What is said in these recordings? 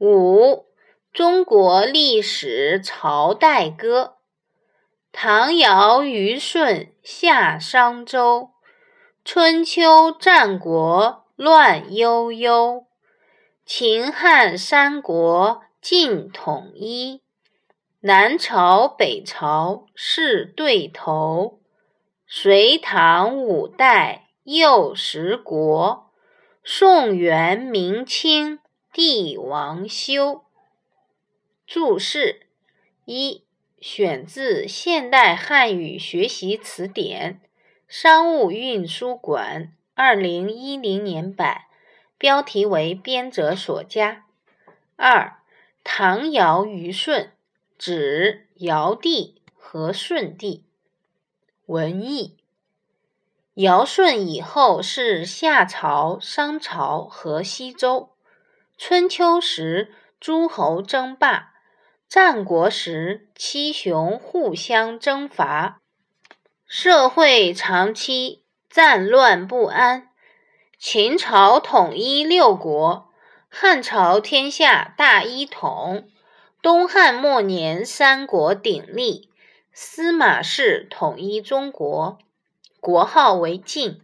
五、中国历史朝代歌。唐尧虞舜夏商周，春秋战国乱悠悠，秦汉三国尽统一，南朝北朝是对头，隋唐五代又十国，宋元明清。帝王修。注释一：选自《现代汉语学习词典》，商务印书馆，二零一零年版，标题为编者所加。二：唐尧虞舜，指尧帝和舜帝。文艺。尧舜以后是夏朝、商朝和西周。春秋时，诸侯争霸；战国时，七雄互相征伐，社会长期战乱不安。秦朝统一六国，汉朝天下大一统。东汉末年，三国鼎立，司马氏统一中国，国号为晋。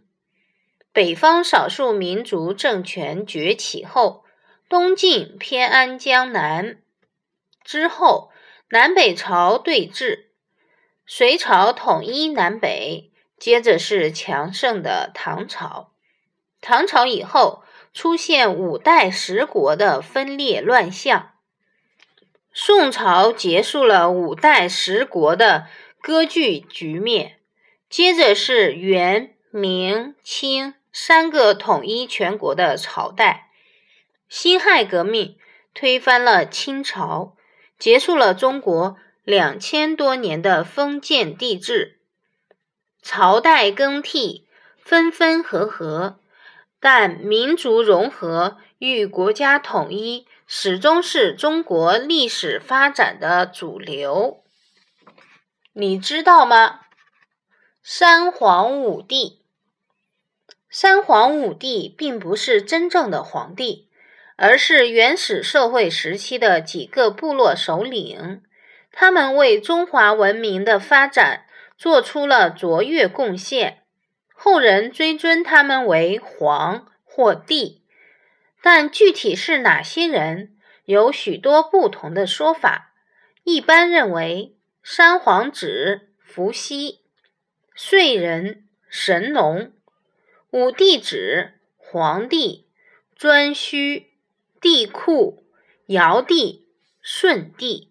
北方少数民族政权崛起后。东晋偏安江南之后，南北朝对峙，隋朝统一南北，接着是强盛的唐朝。唐朝以后出现五代十国的分裂乱象。宋朝结束了五代十国的割据局面，接着是元、明、清三个统一全国的朝代。辛亥革命推翻了清朝，结束了中国两千多年的封建帝制。朝代更替，分分合合，但民族融合与国家统一始终是中国历史发展的主流。你知道吗？三皇五帝，三皇五帝并不是真正的皇帝。而是原始社会时期的几个部落首领，他们为中华文明的发展做出了卓越贡献，后人追尊他们为皇或帝。但具体是哪些人，有许多不同的说法。一般认为，三皇指伏羲、燧人、神农；五帝指黄帝、颛顼。帝库、尧帝、舜帝。